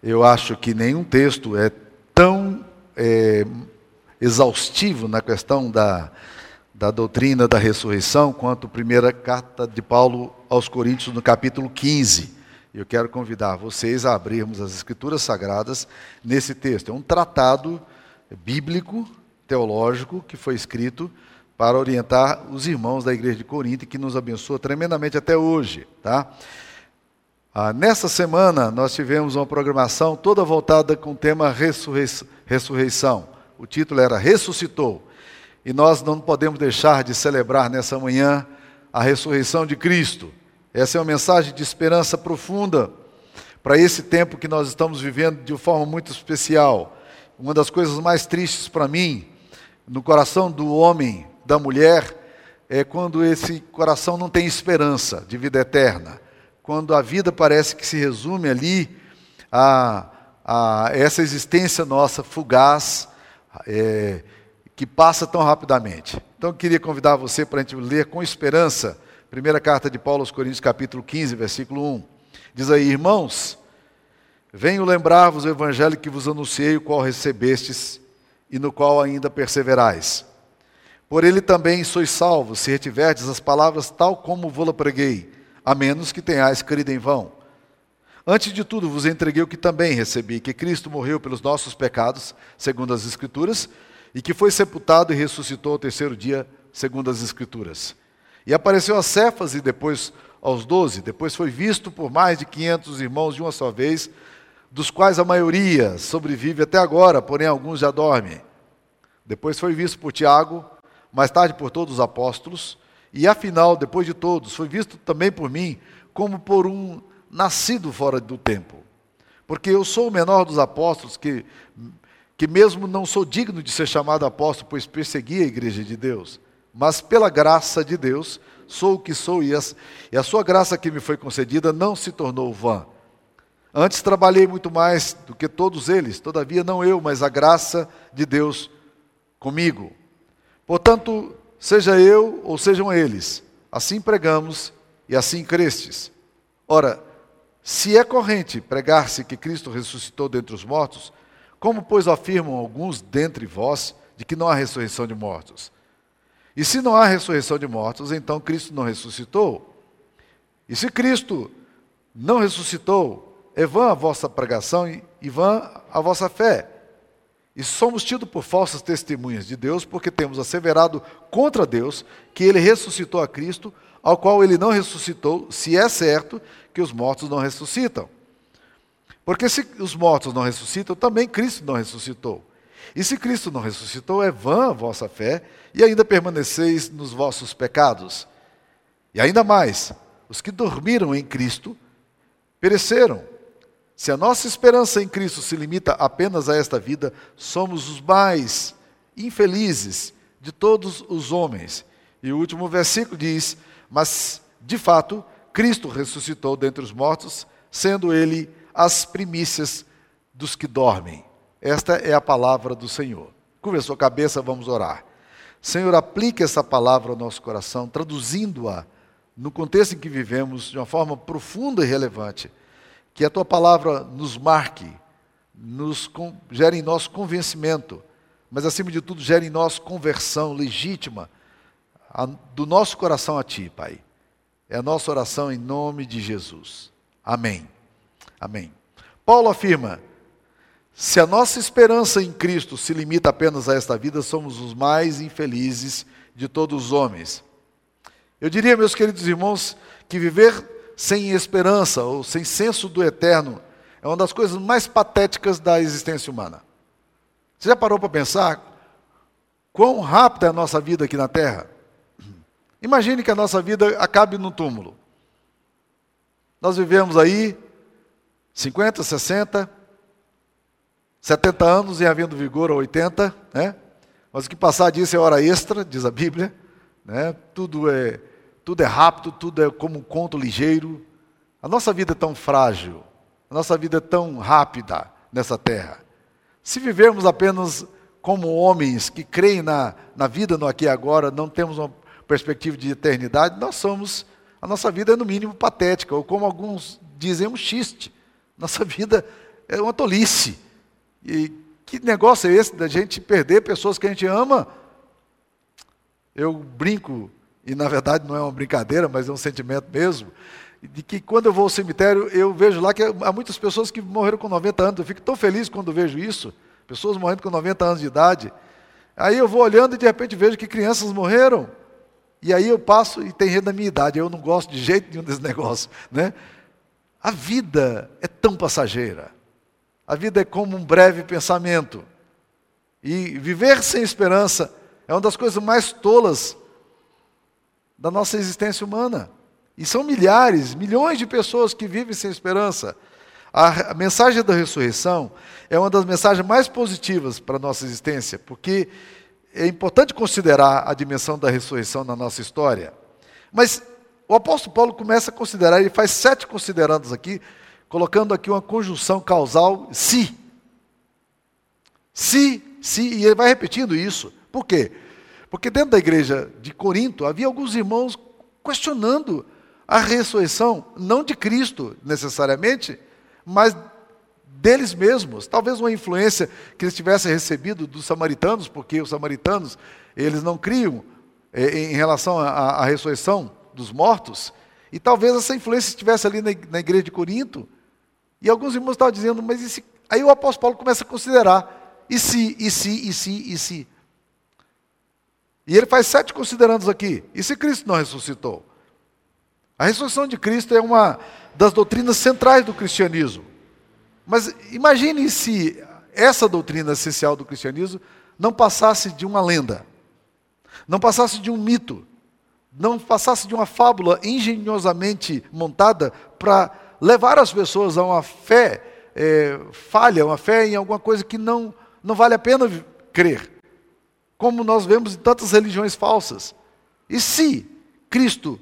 Eu acho que nenhum texto é tão é, exaustivo na questão da, da doutrina da ressurreição quanto a primeira carta de Paulo aos Coríntios, no capítulo 15. Eu quero convidar vocês a abrirmos as Escrituras Sagradas nesse texto. É um tratado bíblico, teológico, que foi escrito para orientar os irmãos da igreja de Corinto que nos abençoa tremendamente até hoje. Tá? Ah, nessa semana, nós tivemos uma programação toda voltada com o tema ressurreição. O título era Ressuscitou. E nós não podemos deixar de celebrar nessa manhã a ressurreição de Cristo. Essa é uma mensagem de esperança profunda para esse tempo que nós estamos vivendo de forma muito especial. Uma das coisas mais tristes para mim, no coração do homem, da mulher, é quando esse coração não tem esperança de vida eterna quando a vida parece que se resume ali a, a essa existência nossa fugaz, é, que passa tão rapidamente. Então eu queria convidar você para a gente ler com esperança, primeira carta de Paulo aos Coríntios, capítulo 15, versículo 1. Diz aí, irmãos, venho lembrar-vos o evangelho que vos anunciei, o qual recebestes e no qual ainda perseverais. Por ele também sois salvos, se retiverdes as palavras tal como vou-la preguei a menos que tenhais crido em vão. Antes de tudo, vos entreguei o que também recebi: que Cristo morreu pelos nossos pecados, segundo as Escrituras, e que foi sepultado e ressuscitou ao terceiro dia, segundo as Escrituras. E apareceu a Cefas e depois aos doze. Depois foi visto por mais de quinhentos irmãos de uma só vez, dos quais a maioria sobrevive até agora, porém alguns já dormem. Depois foi visto por Tiago, mais tarde por todos os apóstolos. E afinal, depois de todos, foi visto também por mim como por um nascido fora do tempo. Porque eu sou o menor dos apóstolos, que, que mesmo não sou digno de ser chamado apóstolo, pois persegui a igreja de Deus. Mas pela graça de Deus, sou o que sou, e, as, e a sua graça que me foi concedida não se tornou vã. Antes trabalhei muito mais do que todos eles, todavia não eu, mas a graça de Deus comigo. Portanto, seja eu ou sejam eles, assim pregamos e assim crestes. Ora, se é corrente pregar-se que Cristo ressuscitou dentre os mortos, como, pois, afirmam alguns dentre vós de que não há ressurreição de mortos? E se não há ressurreição de mortos, então Cristo não ressuscitou? E se Cristo não ressuscitou, é vã a vossa pregação e vã a vossa fé. E somos tidos por falsas testemunhas de Deus, porque temos asseverado contra Deus que ele ressuscitou a Cristo, ao qual ele não ressuscitou, se é certo que os mortos não ressuscitam. Porque se os mortos não ressuscitam, também Cristo não ressuscitou. E se Cristo não ressuscitou, é vã a vossa fé, e ainda permaneceis nos vossos pecados. E ainda mais, os que dormiram em Cristo pereceram. Se a nossa esperança em Cristo se limita apenas a esta vida, somos os mais infelizes de todos os homens. E o último versículo diz: Mas, de fato, Cristo ressuscitou dentre os mortos, sendo ele as primícias dos que dormem. Esta é a palavra do Senhor. Curva sua cabeça, vamos orar. Senhor, aplique essa palavra ao nosso coração, traduzindo-a no contexto em que vivemos de uma forma profunda e relevante que a tua palavra nos marque, nos gere em nós convencimento, mas acima de tudo gere em nós conversão legítima a, do nosso coração a ti, Pai. É a nossa oração em nome de Jesus. Amém. Amém. Paulo afirma: se a nossa esperança em Cristo se limita apenas a esta vida, somos os mais infelizes de todos os homens. Eu diria, meus queridos irmãos, que viver sem esperança ou sem senso do eterno é uma das coisas mais patéticas da existência humana. Você já parou para pensar quão rápida é a nossa vida aqui na Terra? Imagine que a nossa vida acabe no túmulo. Nós vivemos aí 50, 60, 70 anos e havendo vigor a 80, né? Mas o que passar disso é hora extra, diz a Bíblia, né? Tudo é tudo é rápido, tudo é como um conto ligeiro. A nossa vida é tão frágil, a nossa vida é tão rápida nessa terra. Se vivermos apenas como homens que creem na, na vida no aqui e agora, não temos uma perspectiva de eternidade, nós somos, a nossa vida é no mínimo patética, ou como alguns dizem, um xiste. Nossa vida é uma tolice. E que negócio é esse da gente perder pessoas que a gente ama? Eu brinco, e na verdade não é uma brincadeira, mas é um sentimento mesmo, de que quando eu vou ao cemitério, eu vejo lá que há muitas pessoas que morreram com 90 anos. Eu fico tão feliz quando vejo isso. Pessoas morrendo com 90 anos de idade. Aí eu vou olhando e de repente vejo que crianças morreram. E aí eu passo e tem gente da minha idade. Eu não gosto de jeito nenhum desse negócio. Né? A vida é tão passageira. A vida é como um breve pensamento. E viver sem esperança é uma das coisas mais tolas da nossa existência humana. E são milhares, milhões de pessoas que vivem sem esperança. A, mensagem da ressurreição é uma das mensagens mais positivas para a nossa existência, porque é importante considerar a dimensão da ressurreição na nossa história. Mas o apóstolo Paulo começa a considerar, ele faz sete considerandos aqui, colocando aqui uma conjunção causal, se. Se, se, e ele vai repetindo isso. Por quê? Porque dentro da igreja de Corinto havia alguns irmãos questionando a ressurreição, não de Cristo necessariamente, mas deles mesmos. Talvez uma influência que eles tivessem recebido dos samaritanos, porque os samaritanos, eles não criam é, em relação à, ressurreição dos mortos. E talvez essa influência estivesse ali na, igreja de Corinto. E alguns irmãos estavam dizendo, mas. Aí o apóstolo Paulo começa a considerar, e se, e se, e se, e se. E ele faz sete considerandos aqui. E se Cristo não ressuscitou? A ressurreição de Cristo é uma das doutrinas centrais do cristianismo. Mas imagine se essa doutrina essencial do cristianismo não passasse de uma lenda, não passasse de um mito, não passasse de uma fábula engenhosamente montada para levar as pessoas a uma fé é, falha, uma fé em alguma coisa que não, não vale a pena crer, como nós vemos em tantas religiões falsas. E se Cristo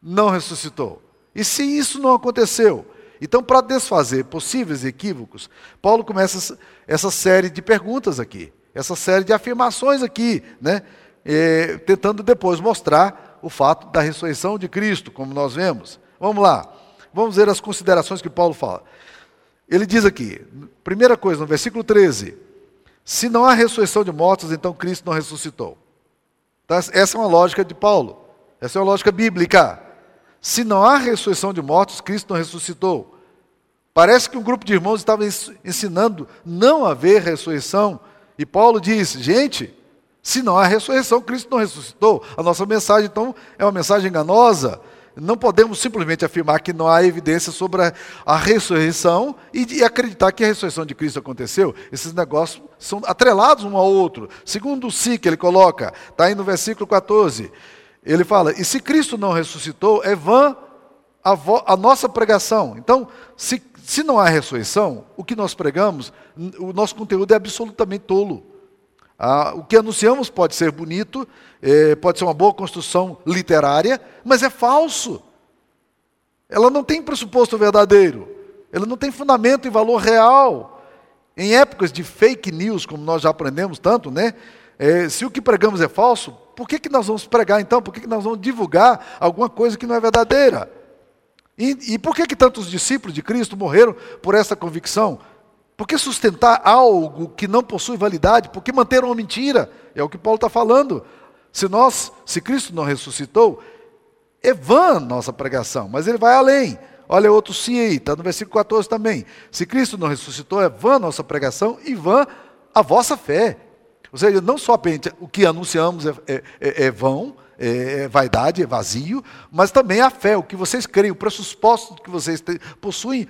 não ressuscitou. E se isso não aconteceu? Então, para desfazer possíveis equívocos, Paulo começa essa série de perguntas aqui, essa série de afirmações aqui, né? É, tentando depois mostrar o fato da ressurreição de Cristo, como nós vemos. Vamos lá, vamos ver as considerações que Paulo fala. Ele diz aqui, primeira coisa, no versículo 13: se não há ressurreição de mortos, então Cristo não ressuscitou. Tá? Essa é uma lógica de Paulo, essa é uma lógica bíblica. Se não há ressurreição de mortos, Cristo não ressuscitou. Parece que um grupo de irmãos estava ensinando não haver ressurreição. E Paulo diz: gente, se não há ressurreição, Cristo não ressuscitou. A nossa mensagem, então, é uma mensagem enganosa. Não podemos simplesmente afirmar que não há evidência sobre a, a ressurreição e, e, acreditar que a ressurreição de Cristo aconteceu. Esses negócios são atrelados um ao outro. Segundo o si que ele coloca, está aí no versículo 14. Ele fala: e se Cristo não ressuscitou, é vã a, vo, a nossa pregação. Então, se, se não há ressurreição, o que nós pregamos, o nosso conteúdo é absolutamente tolo. Ah, o que anunciamos pode ser bonito, é, pode ser uma boa construção literária, mas é falso. Ela não tem pressuposto verdadeiro, ela não tem fundamento e valor real. Em épocas de fake news, como nós já aprendemos tanto, né? É, se o que pregamos é falso, por que, que nós vamos pregar então? Por que, que nós vamos divulgar alguma coisa que não é verdadeira? E, e por que, que tantos discípulos de Cristo morreram por essa convicção? Por que sustentar algo que não possui validade? Por que manter uma mentira? É o que Paulo está falando. Se nós, se Cristo não ressuscitou, é vã nossa pregação, mas ele vai além. Olha outro sim aí, está no versículo 14 também. Se Cristo não ressuscitou, é vã nossa pregação e vã a vossa fé. Ou seja, não somente o que anunciamos é, é, é, é vão, é, é, vaidade, é vazio, mas também a fé, o que vocês creem, o pressuposto que vocês possuem,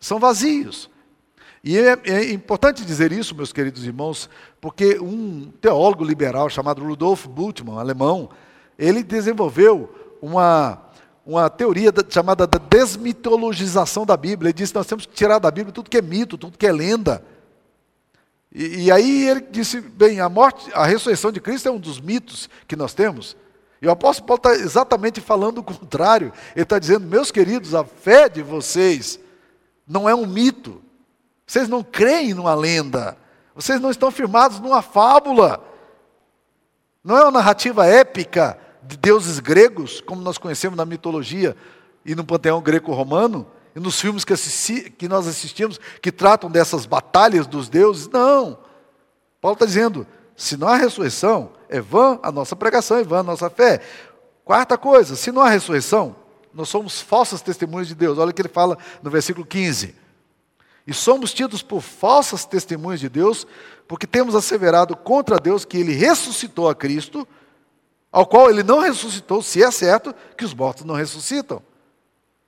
são vazios. E é, é, importante dizer isso, meus queridos irmãos, porque um teólogo liberal chamado Rudolf Bultmann, alemão, ele desenvolveu uma, uma teoria chamada da desmitologização da Bíblia. Ele disse que nós temos que tirar da Bíblia tudo que é mito, tudo que é lenda. E, e, aí ele disse: bem, a morte, a ressurreição de Cristo é um dos mitos que nós temos. E o apóstolo Paulo está exatamente falando o contrário. Ele está dizendo, meus queridos, a fé de vocês não é um mito. Vocês não creem numa lenda. Vocês não estão firmados numa fábula. Não é uma narrativa épica de deuses gregos, como nós conhecemos na mitologia e no panteão greco-romano. e nos filmes que, assisti, que nós assistimos que tratam dessas batalhas dos deuses. Não. Paulo está dizendo: se não há ressurreição, é vã a nossa pregação, é vã a nossa fé. Quarta coisa, se não há ressurreição, nós somos falsas testemunhas de Deus. Olha o que ele fala no versículo 15. E somos tidos por falsas testemunhas de Deus, porque temos asseverado contra Deus que ele ressuscitou a Cristo, ao qual ele não ressuscitou, se é certo que os mortos não ressuscitam.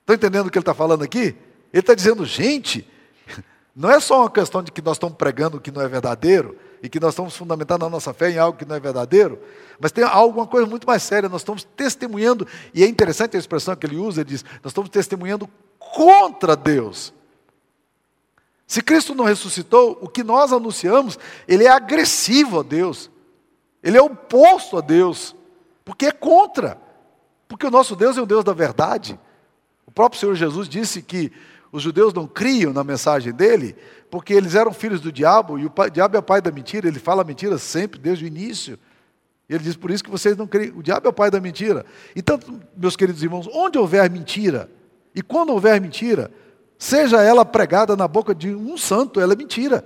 Estão entendendo o que ele está falando aqui? Ele está dizendo, gente, não é só uma questão de que nós estamos pregando o que não é verdadeiro e que nós estamos fundamentando a nossa fé em algo que não é verdadeiro, mas tem alguma coisa muito mais séria. Nós estamos testemunhando, e é interessante a expressão que ele usa, ele diz: nós estamos testemunhando contra Deus. Se Cristo não ressuscitou, o que nós anunciamos, ele é agressivo a Deus. Ele é oposto a Deus, porque é contra. Porque o nosso Deus é um Deus da verdade. O próprio Senhor Jesus disse que os judeus não criam na mensagem dele, porque eles eram filhos do diabo, e o, pai, o diabo é o pai da mentira, ele fala mentira sempre, desde o início. Ele diz, por isso que vocês não creem. O diabo é o pai da mentira. Então, meus queridos irmãos, onde houver mentira, e quando houver mentira, seja ela pregada na boca de um santo, ela é mentira.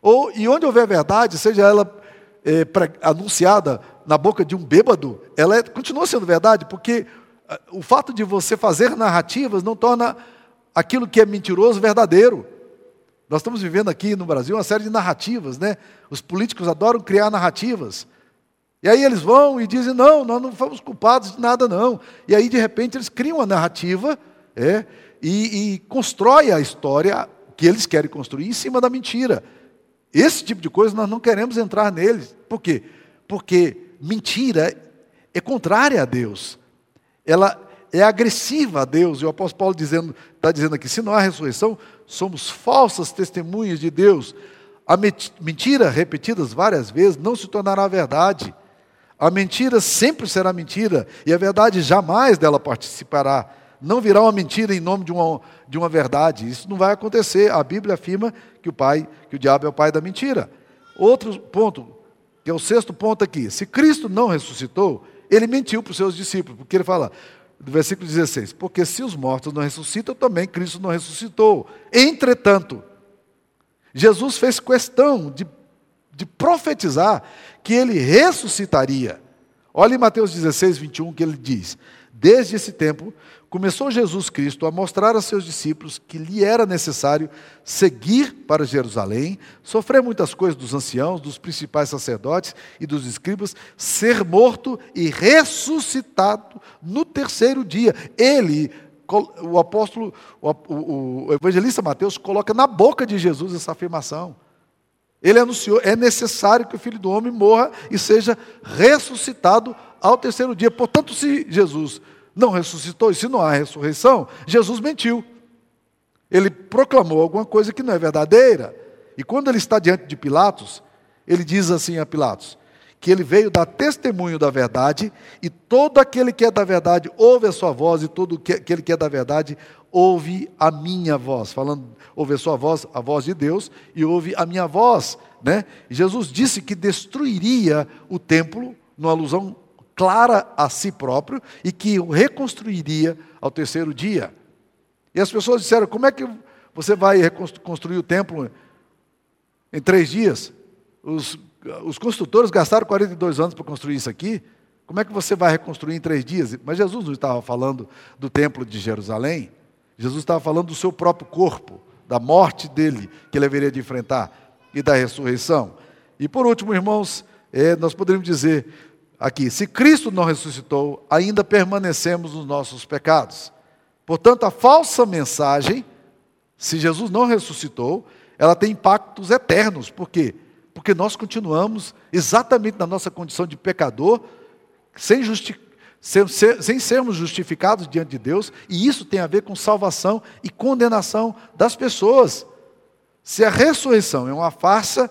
Ou, e onde houver verdade, seja ela é, anunciada na boca de um bêbado, ela é, continua sendo verdade, porque ah, o fato de você fazer narrativas não torna aquilo que é mentiroso verdadeiro. Nós estamos vivendo aqui no Brasil uma série de narrativas, né? Os políticos adoram criar narrativas. E aí eles vão e dizem: não, nós não fomos culpados de nada, não. E aí, de repente, eles criam uma narrativa é, e, e constrói a história que eles querem construir em cima da mentira. Esse tipo de coisa nós não queremos entrar neles. Por quê? Porque mentira é contrária a Deus. Ela é agressiva a Deus. E o apóstolo Paulo dizendo, está dizendo aqui: se não há ressurreição, somos falsas testemunhas de Deus. A mentira, repetidas várias vezes, não se tornará verdade. A mentira sempre será mentira, e a verdade jamais dela participará. Não virá uma mentira em nome de uma, de uma verdade. Isso não vai acontecer. A Bíblia afirma que o pai, que o diabo é o pai da mentira. Outro ponto, que é o sexto ponto aqui. Se Cristo não ressuscitou, ele mentiu para os seus discípulos, porque ele fala, no versículo 16: Porque se os mortos não ressuscitam, também Cristo não ressuscitou. Entretanto, Jesus fez questão de, de profetizar que ele ressuscitaria. Olha em Mateus 16, 21, que ele diz: Desde esse tempo, começou Jesus Cristo a mostrar a seus discípulos que lhe era necessário seguir para Jerusalém, sofrer muitas coisas dos anciãos, dos principais sacerdotes e dos escribas, ser morto e ressuscitado no terceiro dia. Ele, o apóstolo, o, o evangelista Mateus, coloca na boca de Jesus essa afirmação. Ele anunciou: é necessário que o filho do homem morra e seja ressuscitado ao terceiro dia. Portanto, se Jesus não ressuscitou, e se não há ressurreição, Jesus mentiu. Ele proclamou alguma coisa que não é verdadeira. E quando ele está diante de Pilatos, ele diz assim a Pilatos: que ele veio dar testemunho da verdade, e todo aquele que é da verdade ouve a sua voz, e todo aquele que é da verdade ouve a minha voz. Falando, ouve a sua voz, a voz de Deus, e ouve a minha voz. Né? Jesus disse que destruiria o templo, numa alusão clara a si próprio e que o reconstruiria ao terceiro dia. E as pessoas disseram: como é que você vai reconstruir o templo em três dias? Os, os construtores gastaram 42 anos para construir isso aqui. Como é que você vai reconstruir em três dias? Mas Jesus não estava falando do templo de Jerusalém. Jesus estava falando do seu próprio corpo, da morte dele que ele haveria de enfrentar e da ressurreição. E por último, irmãos, é, nós poderíamos dizer aqui: se Cristo não ressuscitou, ainda permanecemos nos nossos pecados. Portanto, a falsa mensagem, se Jesus não ressuscitou, ela tem impactos eternos. Por quê? Porque nós continuamos exatamente na nossa condição de pecador, sem, justi sem, sem sermos justificados diante de Deus, e isso tem a ver com salvação e condenação das pessoas. Se a ressurreição é uma farsa,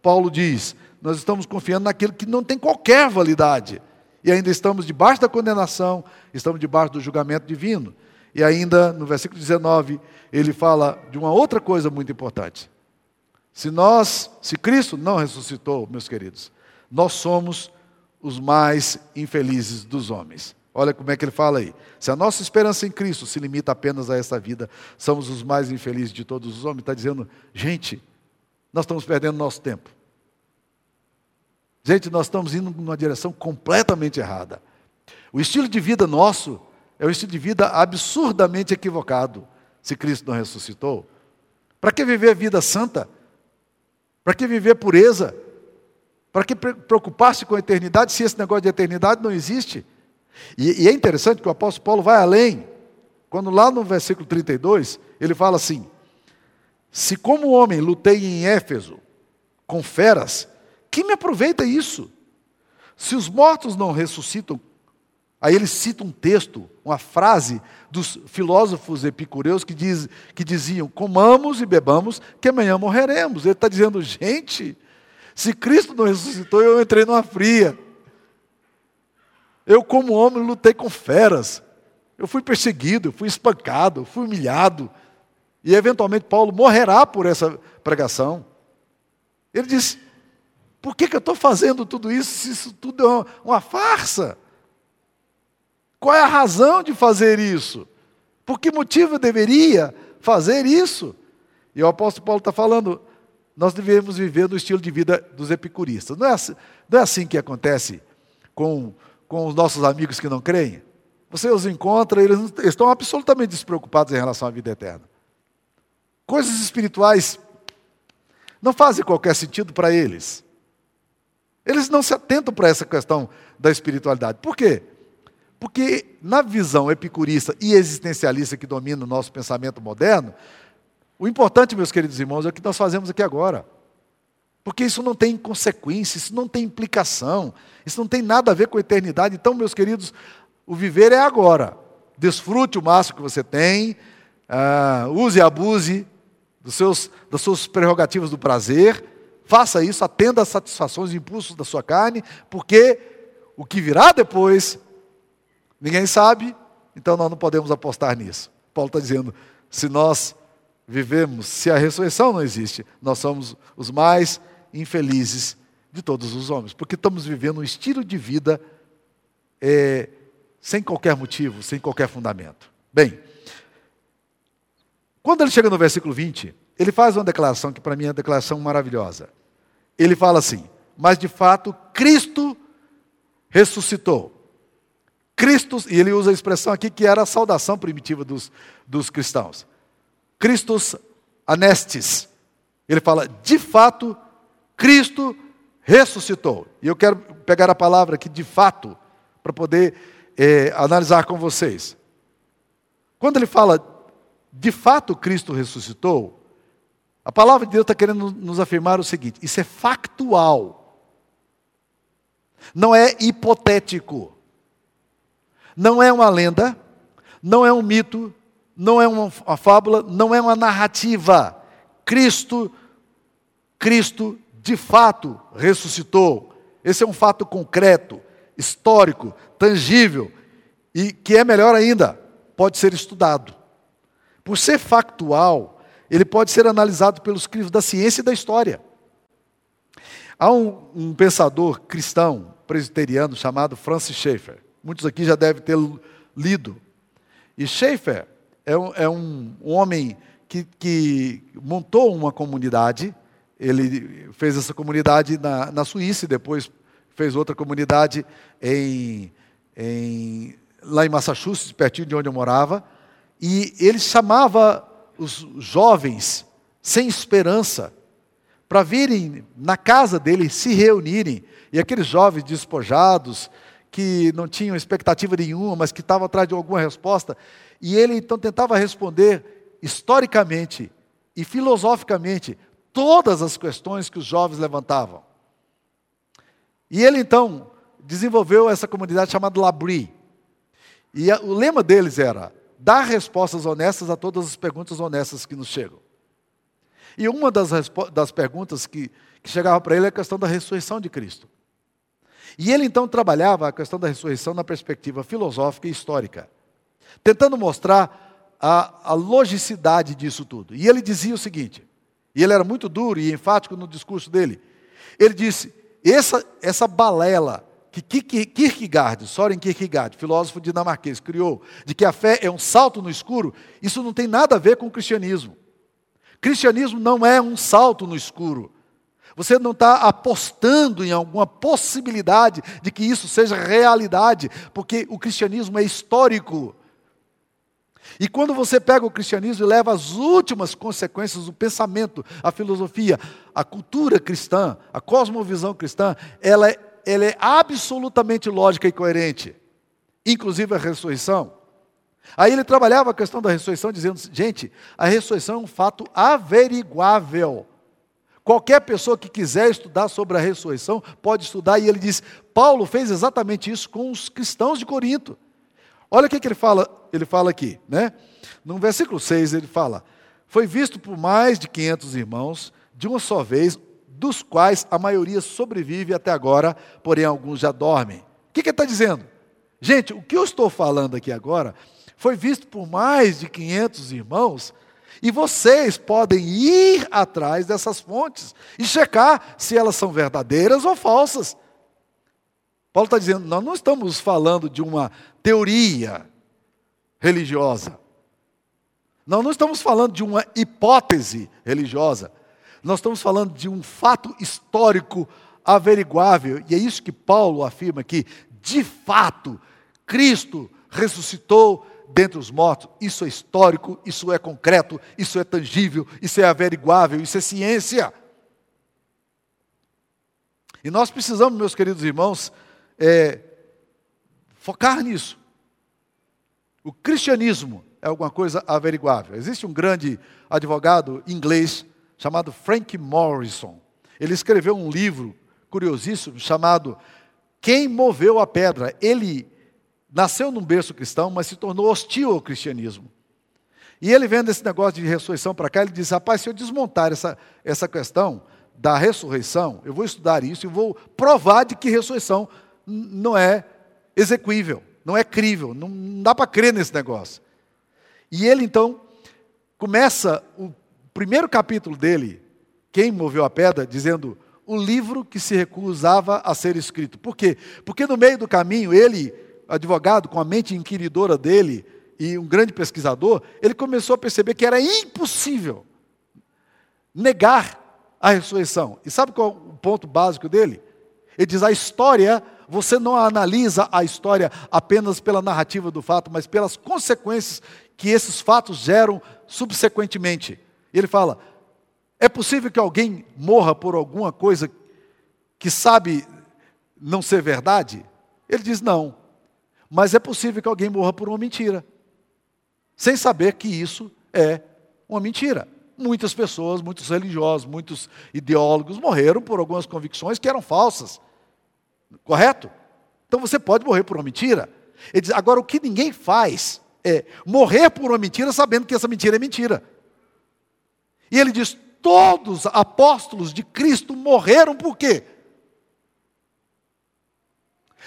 Paulo diz, nós estamos confiando naquilo que não tem qualquer validade. E ainda estamos debaixo da condenação, estamos debaixo do julgamento divino. E ainda no versículo 19, ele fala de uma outra coisa muito importante. Se nós, se Cristo não ressuscitou, meus queridos, nós somos os mais infelizes dos homens. Olha como é que ele fala aí. Se a nossa esperança em Cristo se limita apenas a essa vida, somos os mais infelizes de todos os homens. Está dizendo, gente, nós estamos perdendo nosso tempo. Gente, nós estamos indo numa direção completamente errada. O estilo de vida nosso é um estilo de vida absurdamente equivocado, se Cristo não ressuscitou. Para que viver a vida santa? Para que viver pureza? Para que preocupar-se com a eternidade se esse negócio de eternidade não existe? E, e é interessante que o apóstolo Paulo vai além. Quando lá no versículo 32, ele fala assim: Se como homem lutei em Éfeso com feras, que me aproveita isso? Se os mortos não ressuscitam, aí ele cita um texto, uma frase dos filósofos epicureus que, diz, que diziam: comamos e bebamos, que amanhã morreremos. Ele está dizendo, gente, se Cristo não ressuscitou, eu entrei numa fria. Eu, como homem, lutei com feras. Eu fui perseguido, fui espancado, fui humilhado. E eventualmente Paulo morrerá por essa pregação. Ele disse: por que, que eu estou fazendo tudo isso se isso tudo é uma, farsa? Qual é a razão de fazer isso? Por que motivo eu deveria fazer isso? E o apóstolo Paulo está falando, nós devemos viver no estilo de vida dos epicuristas. Não é assim, não é assim que acontece com com os nossos amigos que não creem? Você os encontra, eles estão absolutamente despreocupados em relação à vida eterna. Coisas espirituais não fazem qualquer sentido para eles. Eles não se atentam para essa questão da espiritualidade. Por quê? Porque na visão epicurista e existencialista que domina o nosso pensamento moderno, o importante, meus queridos irmãos, é o que nós fazemos aqui agora. Porque isso não tem consequência, isso não tem implicação, isso não tem nada a ver com a eternidade. Então, meus queridos, o viver é agora. Desfrute o máximo que você tem, uh, use e abuse dos seus, das suas prerrogativas do prazer, faça isso, atenda às satisfações e impulsos da sua carne, porque o que virá depois, ninguém sabe, então nós não podemos apostar nisso. Paulo está dizendo: se nós vivemos, se a ressurreição não existe, nós somos os mais infelizes de todos os homens, porque estamos vivendo um estilo de vida é, sem qualquer motivo, sem qualquer fundamento. Bem, quando ele chega no versículo 20, ele faz uma declaração que para mim é uma declaração maravilhosa. Ele fala assim: Mas de fato, Cristo ressuscitou. Cristo, e ele usa a expressão aqui que era a saudação primitiva dos, dos cristãos. Christus anestes. Ele fala, de fato, Cristo ressuscitou. E eu quero pegar a palavra aqui de fato, para poder é, analisar com vocês. Quando ele fala de fato Cristo ressuscitou, a palavra de Deus está querendo nos afirmar o seguinte: isso é factual, não é hipotético, não é uma lenda, não é um mito, não é uma, fábula, não é uma narrativa. Cristo, Cristo de fato ressuscitou. Esse é um fato concreto, histórico, tangível e que é melhor ainda, pode ser estudado. Por ser factual, ele pode ser analisado pelos crivos da ciência e da história. Há um, um pensador cristão presbiteriano chamado Francis Schaeffer. Muitos aqui já devem ter lido. E Schaeffer é um, é um homem que, que montou uma comunidade ele fez essa comunidade na, na Suíça e depois fez outra comunidade em, em, lá em Massachusetts, pertinho de onde eu morava. E ele chamava os jovens sem esperança para virem na casa dele se reunirem. E aqueles jovens despojados, que não tinham expectativa nenhuma, mas que estavam atrás de alguma resposta. E ele então tentava responder historicamente e filosoficamente todas as questões que os jovens levantavam. E ele então desenvolveu essa comunidade chamada Labri. E o lema deles era dar respostas honestas a todas as perguntas honestas que nos chegam. E uma das, das perguntas que, que chegava para ele é a questão da ressurreição de Cristo. E ele então trabalhava a questão da ressurreição na perspectiva filosófica e histórica, tentando mostrar a, a logicidade disso tudo. E ele dizia o seguinte: e ele era muito duro e enfático no discurso dele. Ele disse: essa, essa balela que Kierkegaard, Soren Kierkegaard, filósofo dinamarquês, criou, de que a fé é um salto no escuro, isso não tem nada a ver com o cristianismo. Cristianismo não é um salto no escuro. Você não está apostando em alguma possibilidade de que isso seja realidade, porque o cristianismo é histórico. E quando você pega o cristianismo e leva as últimas consequências do pensamento, a filosofia, a cultura cristã, a cosmovisão cristã, ela é, ela é absolutamente lógica e coerente, inclusive a ressurreição. Aí ele trabalhava a questão da ressurreição, dizendo: gente, a ressurreição é um fato averiguável. Qualquer pessoa que quiser estudar sobre a ressurreição pode estudar, e ele diz: Paulo fez exatamente isso com os cristãos de Corinto. Olha o que, que ele fala, ele fala aqui, né? No versículo 6 ele fala: Foi visto por mais de 500 irmãos, de uma só vez, dos quais a maioria sobrevive até agora, porém alguns já dormem. O que, ele está dizendo? Gente, o que eu estou falando aqui agora foi visto por mais de 500 irmãos, e vocês podem ir atrás dessas fontes e checar se elas são verdadeiras ou falsas. Paulo está dizendo, nós não estamos falando de uma teoria religiosa. Nós não estamos falando de uma hipótese religiosa. Nós estamos falando de um fato histórico averiguável. E é isso que Paulo afirma aqui. De fato, Cristo ressuscitou dentre os mortos. Isso é histórico, isso é concreto, isso é tangível, isso é averiguável, isso é ciência. E nós precisamos, meus queridos irmãos, é, focar nisso. O cristianismo é alguma coisa averiguável. Existe um grande advogado inglês chamado Frank Morrison. Ele escreveu um livro curiosíssimo chamado Quem Moveu a Pedra. Ele nasceu num berço cristão, mas se tornou hostil ao cristianismo. E ele vendo esse negócio de ressurreição para cá, ele diz: rapaz, se eu desmontar essa, essa questão da ressurreição, eu vou estudar isso e vou provar de que ressurreição não é execuível, não é crível, não dá para crer nesse negócio. E ele então começa o primeiro capítulo dele, Quem Moveu a Pedra, dizendo o livro que se recusava a ser escrito. Por quê? Porque no meio do caminho, ele, advogado, com a mente inquiridora dele e um grande pesquisador, ele começou a perceber que era impossível negar a ressurreição. E sabe qual é o ponto básico dele? Ele diz: a história você não analisa a história apenas pela narrativa do fato, mas pelas consequências que esses fatos geram subsequentemente. Ele fala: é possível que alguém morra por alguma coisa que sabe não ser verdade? Ele diz: não. Mas é possível que alguém morra por uma mentira, sem saber que isso é uma mentira. Muitas pessoas, muitos religiosos, muitos ideólogos morreram por algumas convicções que eram falsas. Correto? Então você pode morrer por uma mentira. Ele diz, agora o que ninguém faz é morrer por uma mentira sabendo que essa mentira é mentira. E ele diz: todos os apóstolos de Cristo morreram por quê?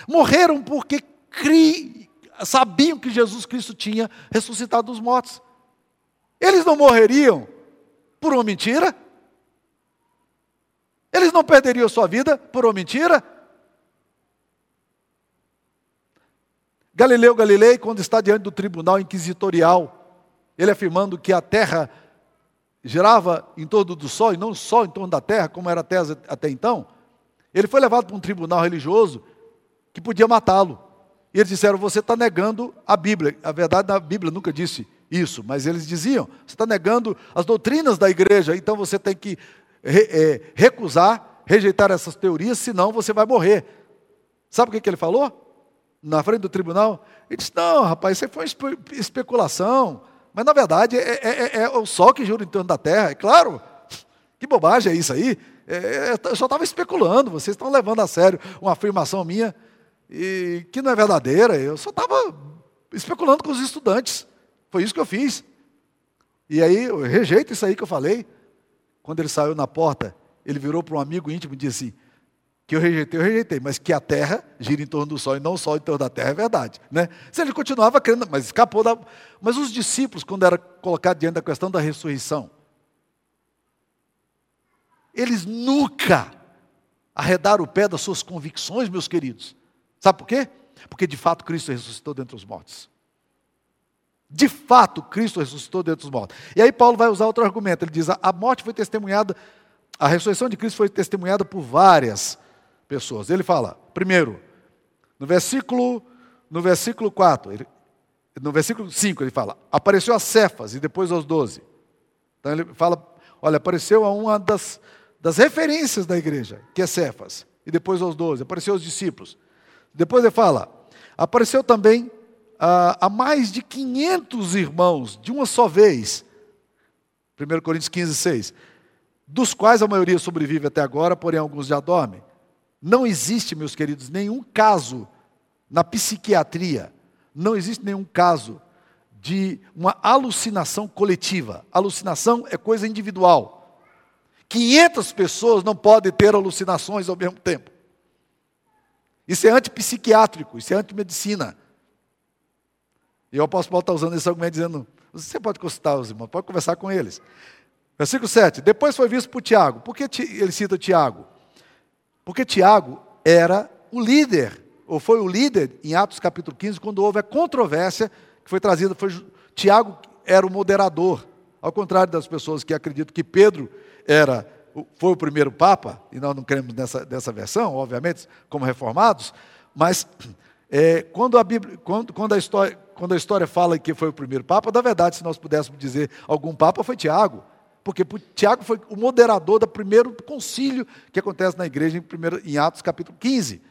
Morreram porque cri... sabiam que Jesus Cristo tinha ressuscitado dos mortos. Eles não morreriam por uma mentira? Eles não perderiam sua vida por uma mentira? Galileu Galilei, quando está diante do tribunal inquisitorial, ele afirmando que a terra girava em torno do sol e não só em torno da terra, como era a terra até então, ele foi levado para um tribunal religioso que podia matá-lo. E eles disseram: Você está negando a Bíblia. A verdade, a Bíblia nunca disse isso, mas eles diziam: Você está negando as doutrinas da igreja, então você tem que re, é, recusar, rejeitar essas teorias, senão você vai morrer. Sabe o que, que ele falou? na frente do tribunal? Ele disse: Não, rapaz, isso foi uma especulação. Mas na verdade é, é, é, é, o sol que gira em torno da terra, é claro. Que bobagem é isso aí? É, é eu só estava especulando, vocês estão levando a sério uma afirmação minha e que não é verdadeira. Eu só estava especulando com os estudantes. Foi isso que eu fiz. E aí eu rejeito isso aí que eu falei. Quando ele saiu na porta, ele virou para um amigo íntimo e disse assim: que eu rejeitei, eu rejeitei, mas que a terra gira em torno do sol e não o sol em torno da terra é verdade. Né? Se ele continuava crendo, mas escapou da. Mas os discípulos, quando era colocado diante da questão da ressurreição, eles nunca arredaram o pé das suas convicções, meus queridos. Sabe por quê? Porque de fato Cristo ressuscitou dentre os mortos. De fato, Cristo ressuscitou dentre os mortos. E aí Paulo vai usar outro argumento. Ele diz: a morte foi testemunhada, a ressurreição de Cristo foi testemunhada por várias pessoas. Ele fala, primeiro, no versículo, no versículo 4, ele, no versículo 5 ele fala, apareceu a Cefas e depois aos 12. Então ele fala, olha, apareceu a uma das, das referências da igreja, que é Cefas, e depois aos 12, apareceu aos discípulos. Depois ele fala, apareceu também a, a mais de 500 irmãos, de uma só vez. 1 Coríntios 15, 6. Dos quais a maioria sobrevive até agora, porém alguns já dormem. Não existe, meus queridos, nenhum caso na psiquiatria, não existe nenhum caso de uma alucinação coletiva. Alucinação é coisa individual. 500 pessoas não podem ter alucinações ao mesmo tempo. Isso é antipsiquiátrico, isso é antimedicina. E o apóstolo Paulo está usando esse argumento dizendo: você pode consultar os irmãos, pode conversar com eles. Versículo 7. Depois foi visto por Tiago. Por que ele cita Tiago? Porque Tiago era o líder, ou foi o líder em Atos capítulo 15, quando houve a controvérsia que foi trazida. Foi, Tiago era o moderador. Ao contrário das pessoas que acreditam que Pedro era foi o primeiro Papa, e nós não queremos nessa, nessa versão, obviamente, como reformados, mas é, quando, a Bíblia, quando, quando, a história, quando a história fala que foi o primeiro Papa, na verdade, se nós pudéssemos dizer algum Papa, foi Tiago. Porque Tiago foi o moderador do primeiro concílio que acontece na igreja em, primeiro, em Atos capítulo 15.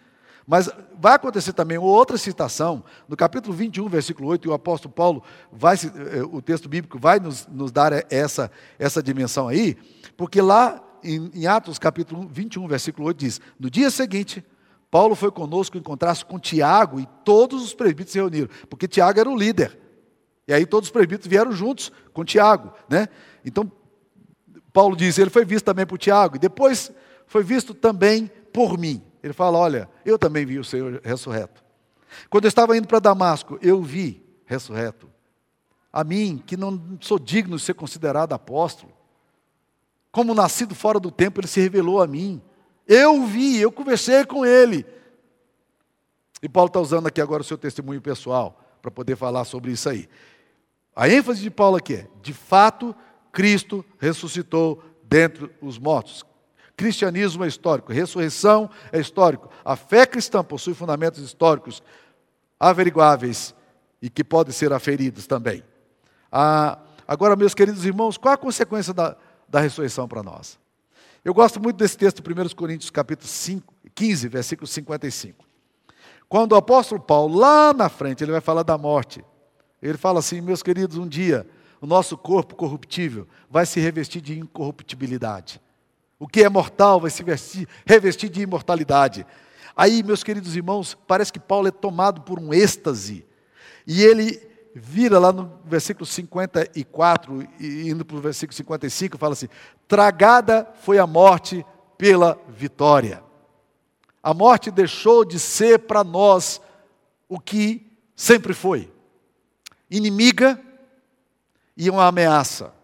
Mas vai acontecer também outra citação, no capítulo 21, versículo 8, e o apóstolo Paulo, vai, eh, o texto bíblico vai nos, nos dar essa, essa dimensão aí, porque lá em, em Atos capítulo 21, versículo 8, diz: No dia seguinte, Paulo foi conosco encontrar-se com Tiago e todos os presbíteros se reuniram, porque Tiago era o líder. E aí todos os presbíteros vieram juntos com Tiago, né? Então Paulo diz, ele foi visto também por Tiago, e depois foi visto também por mim. Ele fala: Olha, eu também vi o Senhor ressurreto. Quando eu estava indo para Damasco, eu vi ressurreto. A mim, que não sou digno de ser considerado apóstolo, como nascido fora do tempo, ele se revelou a mim. Eu vi, eu conversei com ele. E Paulo está usando aqui agora o seu testemunho pessoal para poder falar sobre isso aí. A ênfase de Paulo aqui é: de fato, Cristo ressuscitou dentre os mortos. Cristianismo é histórico, ressurreição é histórico. A fé cristã possui fundamentos históricos averiguáveis e que podem ser aferidos também. Ah, agora, meus queridos irmãos, qual a consequência da, da ressurreição para nós? Eu gosto muito desse texto, 1 Coríntios capítulo 5, 15, versículo 55. Quando o apóstolo Paulo, lá na frente, ele vai falar da morte. Ele fala assim, meus queridos, um dia o nosso corpo corruptível vai se revestir de incorruptibilidade. O que é mortal vai se vestir, revestir de imortalidade. Aí, meus queridos irmãos, parece que Paulo é tomado por um êxtase. E ele vira lá no versículo 54, indo para o versículo 55, fala assim: Tragada foi a morte pela vitória. A morte deixou de ser para nós o que sempre foi: inimiga e uma ameaça.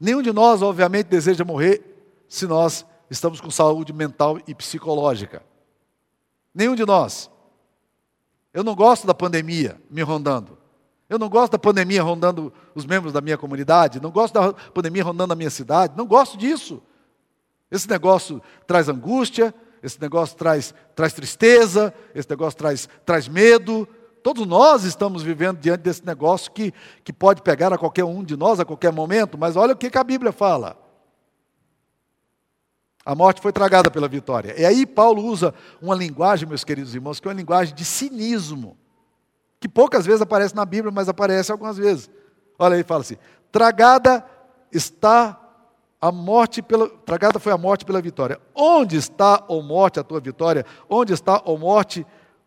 Nenhum de nós, obviamente, deseja morrer se nós estamos com saúde mental e psicológica. Nenhum de nós. Eu não gosto da pandemia me rondando. Eu não gosto da pandemia rondando os membros da minha comunidade. Não gosto da pandemia rondando a minha cidade. Não gosto disso. Esse negócio traz angústia, esse negócio traz, traz tristeza, esse negócio traz, traz medo, Todos nós estamos vivendo diante desse negócio que, que pode pegar a qualquer um de nós a qualquer momento, mas olha o que, que a Bíblia fala. A morte foi tragada pela vitória. E aí Paulo usa uma linguagem, meus queridos irmãos, que é uma linguagem de cinismo, que poucas vezes aparece na Bíblia, mas aparece algumas vezes. Olha aí, fala assim: tragada está a morte pela tragada foi a morte pela vitória. Onde está, ó morte, a tua vitória? Onde está, ó morte,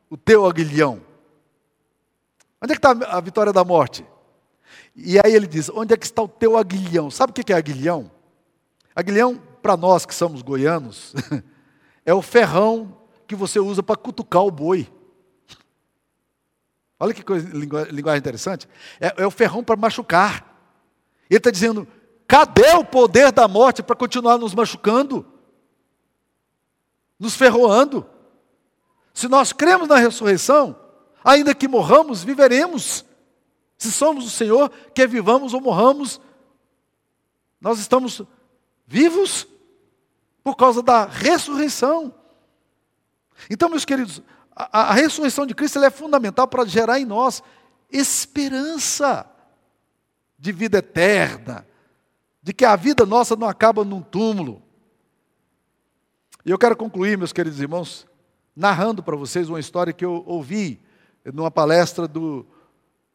o teu aguilhão? Onde é que está a vitória da morte? E aí ele diz: onde é que está o teu aguilhão? Sabe o que é aguilhão? Aguilhão, para nós que somos goianos, é o ferrão que você usa para cutucar o boi. Olha que coisa, linguagem interessante. É, é o ferrão para machucar. Ele está dizendo: cadê o poder da morte para continuar nos machucando? Nos ferroando? Se nós cremos na ressurreição, ainda que morramos, viveremos. Se somos o Senhor, quer vivamos ou morramos, nós estamos vivos por causa da ressurreição. Então, meus queridos, a, a ressurreição de Cristo é fundamental para gerar em nós esperança de vida eterna, de que a vida nossa não acaba num túmulo. E eu quero concluir, meus queridos irmãos, narrando para vocês uma história que eu ouvi numa palestra do,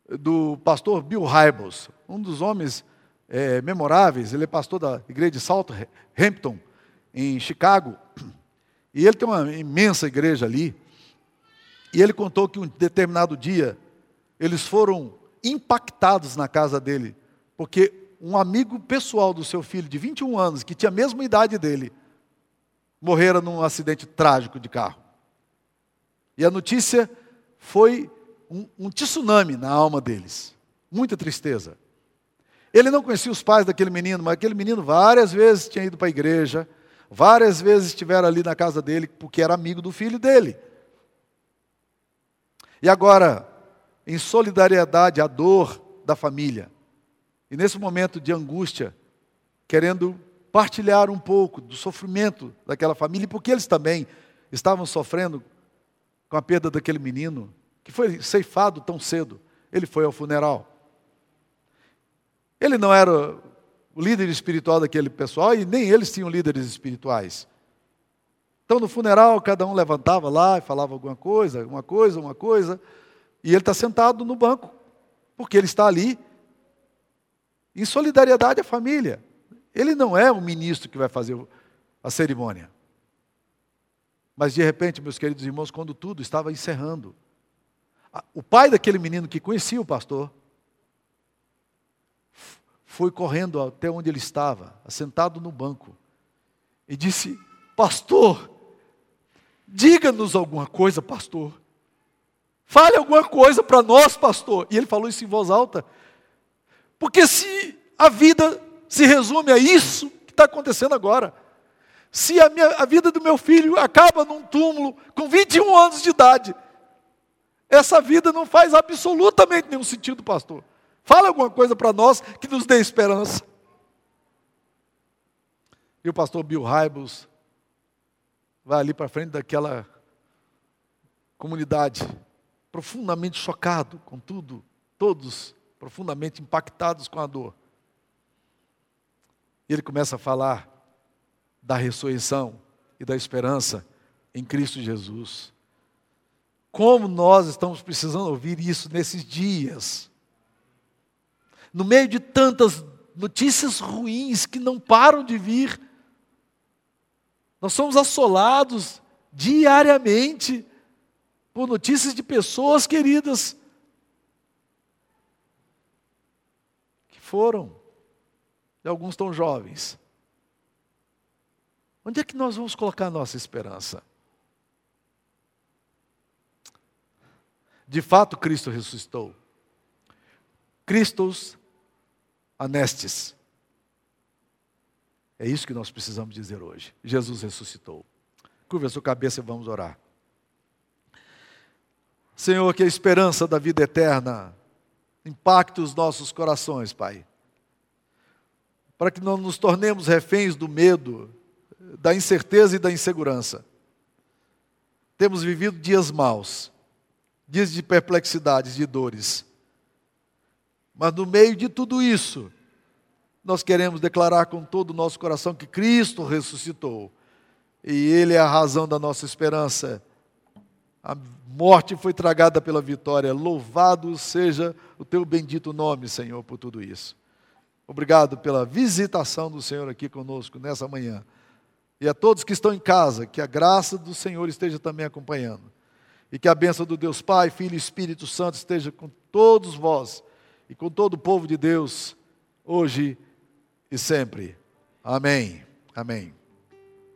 do pastor Bill Hybels, um dos homens é, memoráveis. Ele é pastor da igreja de Southampton, em Chicago. E ele tem uma imensa igreja ali. E ele contou que um determinado dia eles foram impactados na casa dele, porque um amigo pessoal do seu filho de 21 anos, que tinha a mesma idade dele, morrera num acidente trágico de carro. E a notícia foi um, um tsunami na alma deles. Muita tristeza. Ele não conhecia os pais daquele menino, mas aquele menino várias vezes tinha ido para a igreja, várias vezes estiveram ali na casa dele, porque era amigo do filho dele. E agora, em solidariedade à dor da família, e nesse momento de angústia, querendo partilhar um pouco do sofrimento daquela família, porque eles também estavam sofrendo com a perda daquele menino, que foi ceifado tão cedo, ele foi ao funeral. Ele não era o líder espiritual daquele pessoal e nem eles tinham líderes espirituais. Então, no funeral, cada um levantava lá e falava alguma coisa, uma coisa, uma coisa. E ele está sentado no banco, porque ele está ali em solidariedade à família. Ele não é o ministro que vai fazer a cerimônia. Mas de repente, meus queridos irmãos, quando tudo estava encerrando, o pai daquele menino que conhecia o pastor foi correndo até onde ele estava, assentado no banco, e disse: Pastor, diga-nos alguma coisa, pastor. Fale alguma coisa para nós, pastor. E ele falou isso em voz alta. Porque se a vida se resume a isso que está acontecendo agora, se a, minha, a vida do meu filho acaba num túmulo com 21 anos de idade, essa vida não faz absolutamente nenhum sentido, pastor. Fala alguma coisa para nós que nos dê esperança. E o pastor Bill Hybels vai ali para frente daquela comunidade profundamente chocado com tudo, todos profundamente impactados com a dor. E ele começa a falar da ressurreição e da esperança em Cristo Jesus. Como nós estamos precisando ouvir isso nesses dias. No meio de tantas notícias ruins que não param de vir, nós somos assolados diariamente por notícias de pessoas queridas que foram, e alguns tão jovens. Onde é que nós vamos colocar a nossa esperança? De fato, Cristo ressuscitou. Christos anestes. É isso que nós precisamos dizer hoje. Jesus ressuscitou. Curva a sua cabeça e vamos orar. Senhor, que a esperança da vida eterna impacte os nossos corações, Pai. Para que não nos tornemos reféns do medo, da incerteza e da insegurança. Temos vivido dias maus, dias de perplexidades, de dores. Mas no meio de tudo isso, nós queremos declarar com todo o nosso coração que Cristo ressuscitou. E Ele é a razão da nossa esperança a morte foi tragada pela vitória. Louvado seja o teu bendito nome, Senhor, por tudo isso. Obrigado pela visitação do Senhor aqui conosco nessa manhã. E a todos que estão em casa, que a graça do Senhor esteja também acompanhando. E que a bênção do Deus Pai, Filho e Espírito Santo esteja com todos vós e com todo o povo de Deus, hoje e sempre. Amém. Amém.